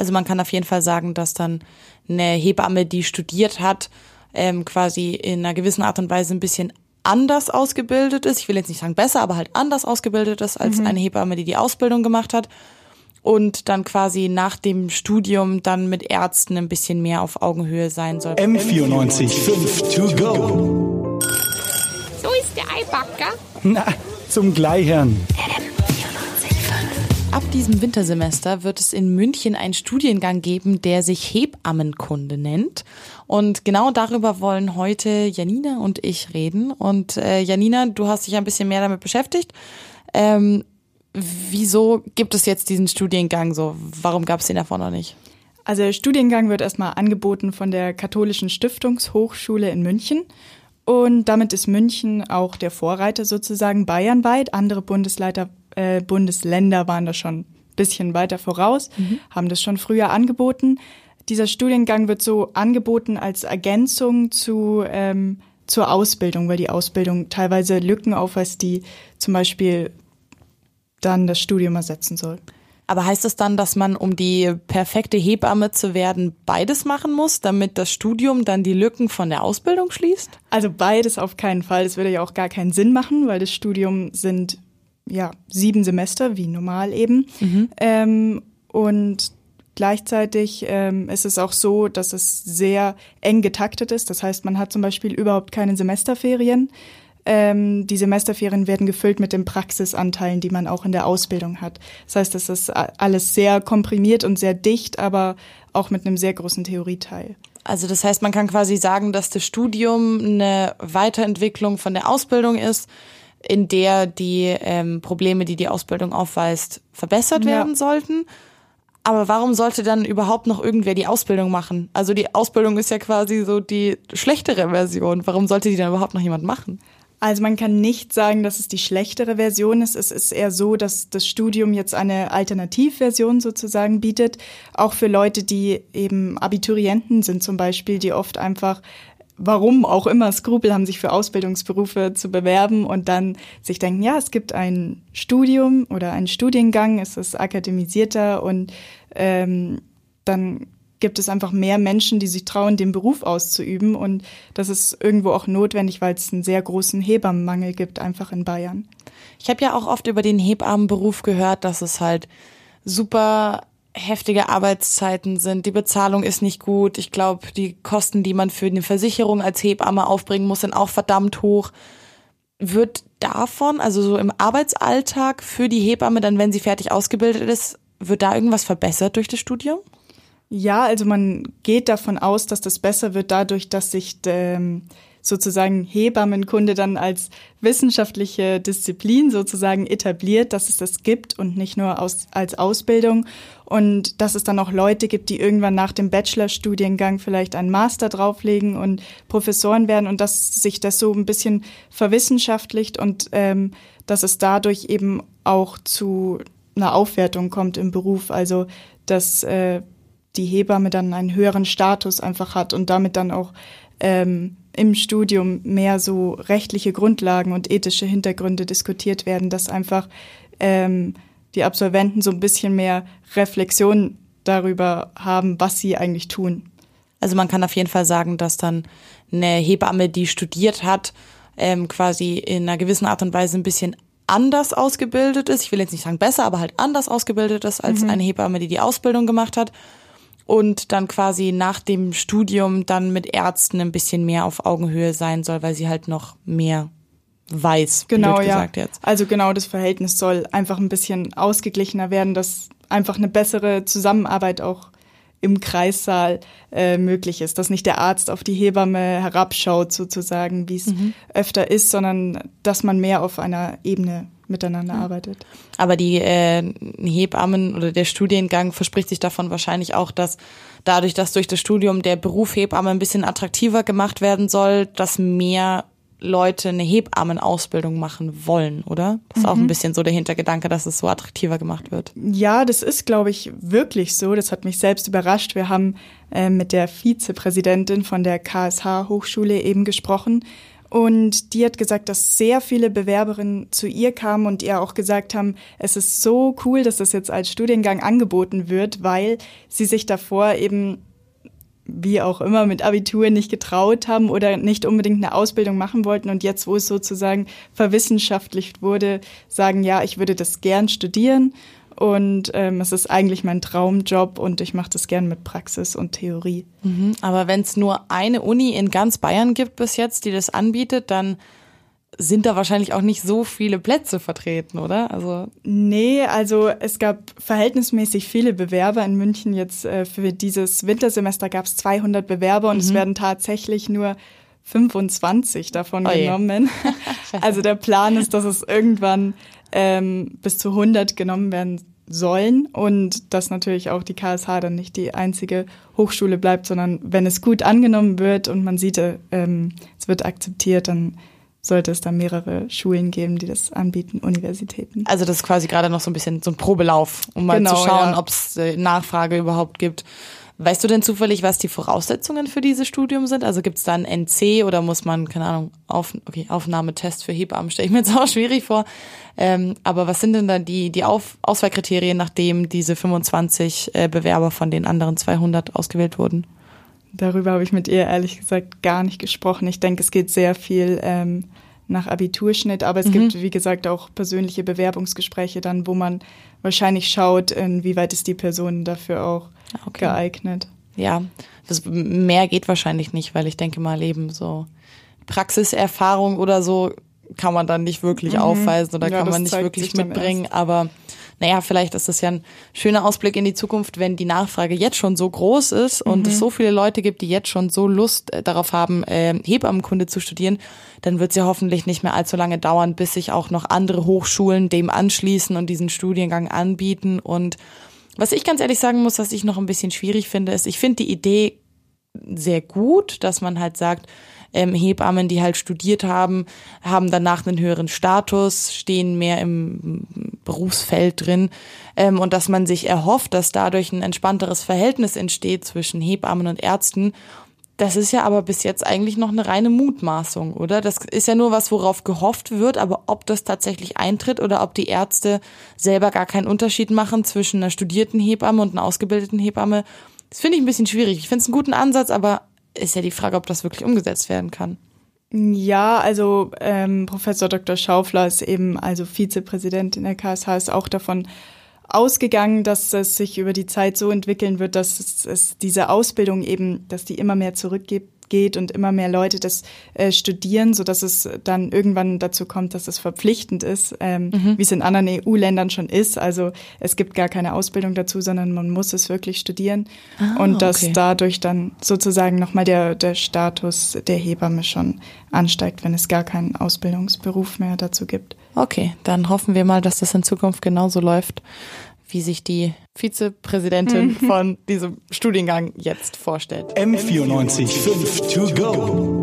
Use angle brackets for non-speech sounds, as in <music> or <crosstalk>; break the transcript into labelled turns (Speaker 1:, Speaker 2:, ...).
Speaker 1: Also man kann auf jeden Fall sagen, dass dann eine Hebamme, die studiert hat, ähm, quasi in einer gewissen Art und Weise ein bisschen anders ausgebildet ist. Ich will jetzt nicht sagen besser, aber halt anders ausgebildet ist als mhm. eine Hebamme, die die Ausbildung gemacht hat. Und dann quasi nach dem Studium dann mit Ärzten ein bisschen mehr auf Augenhöhe sein soll.
Speaker 2: M94 5 to go.
Speaker 3: So ist der Eibacker.
Speaker 2: Na, zum Gleichern.
Speaker 1: Ab diesem Wintersemester wird es in München einen Studiengang geben, der sich Hebammenkunde nennt. Und genau darüber wollen heute Janina und ich reden. Und äh, Janina, du hast dich ein bisschen mehr damit beschäftigt. Ähm, wieso gibt es jetzt diesen Studiengang so? Warum gab es den davor noch nicht?
Speaker 4: Also der Studiengang wird erstmal angeboten von der Katholischen Stiftungshochschule in München. Und damit ist München auch der Vorreiter sozusagen bayernweit. Andere Bundesleiter, äh, Bundesländer waren da schon ein bisschen weiter voraus, mhm. haben das schon früher angeboten. Dieser Studiengang wird so angeboten als Ergänzung zu, ähm, zur Ausbildung, weil die Ausbildung teilweise Lücken aufweist, die zum Beispiel dann das Studium ersetzen soll.
Speaker 1: Aber heißt es dann, dass man, um die perfekte Hebamme zu werden, beides machen muss, damit das Studium dann die Lücken von der Ausbildung schließt?
Speaker 4: Also beides auf keinen Fall. Das würde ja auch gar keinen Sinn machen, weil das Studium sind ja sieben Semester, wie normal eben. Mhm. Ähm, und Gleichzeitig ähm, ist es auch so, dass es sehr eng getaktet ist. Das heißt, man hat zum Beispiel überhaupt keine Semesterferien. Ähm, die Semesterferien werden gefüllt mit den Praxisanteilen, die man auch in der Ausbildung hat. Das heißt, es ist alles sehr komprimiert und sehr dicht, aber auch mit einem sehr großen Theorieteil.
Speaker 1: Also das heißt, man kann quasi sagen, dass das Studium eine Weiterentwicklung von der Ausbildung ist, in der die ähm, Probleme, die die Ausbildung aufweist, verbessert ja. werden sollten. Aber warum sollte dann überhaupt noch irgendwer die Ausbildung machen? Also die Ausbildung ist ja quasi so die schlechtere Version. Warum sollte die dann überhaupt noch jemand machen?
Speaker 4: Also man kann nicht sagen, dass es die schlechtere Version ist. Es ist eher so, dass das Studium jetzt eine Alternativversion sozusagen bietet, auch für Leute, die eben Abiturienten sind zum Beispiel, die oft einfach warum auch immer Skrupel haben, sich für Ausbildungsberufe zu bewerben und dann sich denken, ja, es gibt ein Studium oder einen Studiengang, es ist akademisierter und ähm, dann gibt es einfach mehr Menschen, die sich trauen, den Beruf auszuüben. Und das ist irgendwo auch notwendig, weil es einen sehr großen Hebammenmangel gibt, einfach in Bayern.
Speaker 1: Ich habe ja auch oft über den Hebammenberuf gehört, dass es halt super heftige Arbeitszeiten sind. Die Bezahlung ist nicht gut. Ich glaube, die Kosten, die man für eine Versicherung als Hebamme aufbringen muss, sind auch verdammt hoch. Wird davon, also so im Arbeitsalltag für die Hebamme, dann wenn sie fertig ausgebildet ist, wird da irgendwas verbessert durch das Studium?
Speaker 4: Ja, also man geht davon aus, dass das besser wird dadurch, dass sich ähm, sozusagen Hebammenkunde dann als wissenschaftliche Disziplin sozusagen etabliert, dass es das gibt und nicht nur aus, als Ausbildung. Und dass es dann auch Leute gibt, die irgendwann nach dem Bachelorstudiengang vielleicht einen Master drauflegen und Professoren werden und dass sich das so ein bisschen verwissenschaftlicht und ähm, dass es dadurch eben auch zu einer Aufwertung kommt im Beruf, also dass äh, die Hebamme dann einen höheren Status einfach hat und damit dann auch ähm, im Studium mehr so rechtliche Grundlagen und ethische Hintergründe diskutiert werden, dass einfach ähm, die Absolventen so ein bisschen mehr Reflexion darüber haben, was sie eigentlich tun.
Speaker 1: Also man kann auf jeden Fall sagen, dass dann eine Hebamme, die studiert hat, ähm, quasi in einer gewissen Art und Weise ein bisschen anders ausgebildet ist. Ich will jetzt nicht sagen besser, aber halt anders ausgebildet ist als mhm. eine Hebamme, die die Ausbildung gemacht hat und dann quasi nach dem Studium dann mit Ärzten ein bisschen mehr auf Augenhöhe sein soll, weil sie halt noch mehr weiß.
Speaker 4: Genau, ja. Jetzt. Also genau das Verhältnis soll einfach ein bisschen ausgeglichener werden, dass einfach eine bessere Zusammenarbeit auch im Kreissaal äh, möglich ist, dass nicht der Arzt auf die Hebamme herabschaut sozusagen, wie es mhm. öfter ist, sondern dass man mehr auf einer Ebene miteinander mhm. arbeitet.
Speaker 1: Aber die äh, Hebammen oder der Studiengang verspricht sich davon wahrscheinlich auch, dass dadurch, dass durch das Studium der Beruf Hebamme ein bisschen attraktiver gemacht werden soll, dass mehr Leute eine Hebammenausbildung machen wollen, oder? Das ist mhm. auch ein mhm. bisschen so der Hintergedanke, dass es so attraktiver gemacht wird.
Speaker 4: Ja, das ist, glaube ich, wirklich so. Das hat mich selbst überrascht. Wir haben äh, mit der Vizepräsidentin von der KSH Hochschule eben gesprochen Und die hat gesagt, dass sehr viele Bewerberinnen zu ihr kamen und ihr auch gesagt haben, es ist so cool, dass das jetzt als Studiengang angeboten wird, weil sie sich davor eben wie auch immer mit Abitur nicht getraut haben oder nicht unbedingt eine Ausbildung machen wollten und jetzt, wo es sozusagen verwissenschaftlicht wurde, sagen, ja, ich würde das gern studieren und ähm, es ist eigentlich mein Traumjob und ich mache das gern mit Praxis und Theorie.
Speaker 1: Mhm, aber wenn es nur eine Uni in ganz Bayern gibt bis jetzt, die das anbietet, dann sind da wahrscheinlich auch nicht so viele Plätze vertreten, oder?
Speaker 4: Also nee, also es gab verhältnismäßig viele Bewerber in München. Jetzt äh, für dieses Wintersemester gab es 200 Bewerber und mhm. es werden tatsächlich nur 25 davon oh genommen. <laughs> also der Plan ist, dass es irgendwann ähm, bis zu 100 genommen werden sollen und dass natürlich auch die KSH dann nicht die einzige Hochschule bleibt, sondern wenn es gut angenommen wird und man sieht, ähm, es wird akzeptiert, dann sollte es da mehrere Schulen geben, die das anbieten, Universitäten.
Speaker 1: Also das ist quasi gerade noch so ein bisschen so ein Probelauf, um mal genau, zu schauen, ja. ob es äh, Nachfrage überhaupt gibt. Weißt du denn zufällig, was die Voraussetzungen für dieses Studium sind? Also gibt es da ein NC oder muss man, keine Ahnung, auf, okay, Aufnahmetest für Hebammen stelle ich mir jetzt <laughs> auch schwierig vor. Ähm, aber was sind denn da die, die auf Auswahlkriterien, nachdem diese 25 äh, Bewerber von den anderen 200 ausgewählt wurden?
Speaker 4: Darüber habe ich mit ihr ehrlich gesagt gar nicht gesprochen. Ich denke, es geht sehr viel ähm, nach Abiturschnitt, aber es mhm. gibt, wie gesagt, auch persönliche Bewerbungsgespräche dann, wo man wahrscheinlich schaut, inwieweit ist die Person dafür auch okay. geeignet.
Speaker 1: Ja, das mehr geht wahrscheinlich nicht, weil ich denke mal eben so Praxiserfahrung oder so kann man dann nicht wirklich mhm. aufweisen oder ja, kann man nicht wirklich mitbringen, aber naja, vielleicht ist das ja ein schöner Ausblick in die Zukunft, wenn die Nachfrage jetzt schon so groß ist und mhm. es so viele Leute gibt, die jetzt schon so Lust äh, darauf haben, äh, Hebammenkunde zu studieren, dann wird es ja hoffentlich nicht mehr allzu lange dauern, bis sich auch noch andere Hochschulen dem anschließen und diesen Studiengang anbieten. Und was ich ganz ehrlich sagen muss, was ich noch ein bisschen schwierig finde, ist, ich finde die Idee sehr gut, dass man halt sagt, ähm, Hebammen, die halt studiert haben, haben danach einen höheren Status, stehen mehr im Berufsfeld drin ähm, und dass man sich erhofft, dass dadurch ein entspannteres Verhältnis entsteht zwischen Hebammen und Ärzten. Das ist ja aber bis jetzt eigentlich noch eine reine Mutmaßung, oder? Das ist ja nur was, worauf gehofft wird, aber ob das tatsächlich eintritt oder ob die Ärzte selber gar keinen Unterschied machen zwischen einer studierten Hebamme und einer ausgebildeten Hebamme, das finde ich ein bisschen schwierig. Ich finde es einen guten Ansatz, aber ist ja die Frage, ob das wirklich umgesetzt werden kann.
Speaker 4: Ja, also ähm, Professor Dr. Schaufler ist eben also Vizepräsident in der KSH, ist auch davon ausgegangen, dass es sich über die Zeit so entwickeln wird, dass es, es diese Ausbildung eben, dass die immer mehr zurückgibt geht und immer mehr Leute das äh, studieren, so dass es dann irgendwann dazu kommt, dass es verpflichtend ist, ähm, mhm. wie es in anderen EU-Ländern schon ist. Also es gibt gar keine Ausbildung dazu, sondern man muss es wirklich studieren ah, und dass okay. dadurch dann sozusagen nochmal der, der Status der Hebamme schon ansteigt, wenn es gar keinen Ausbildungsberuf mehr dazu gibt.
Speaker 1: Okay, dann hoffen wir mal, dass das in Zukunft genauso läuft wie sich die Vizepräsidentin von diesem Studiengang jetzt vorstellt.
Speaker 2: M94 5 to go.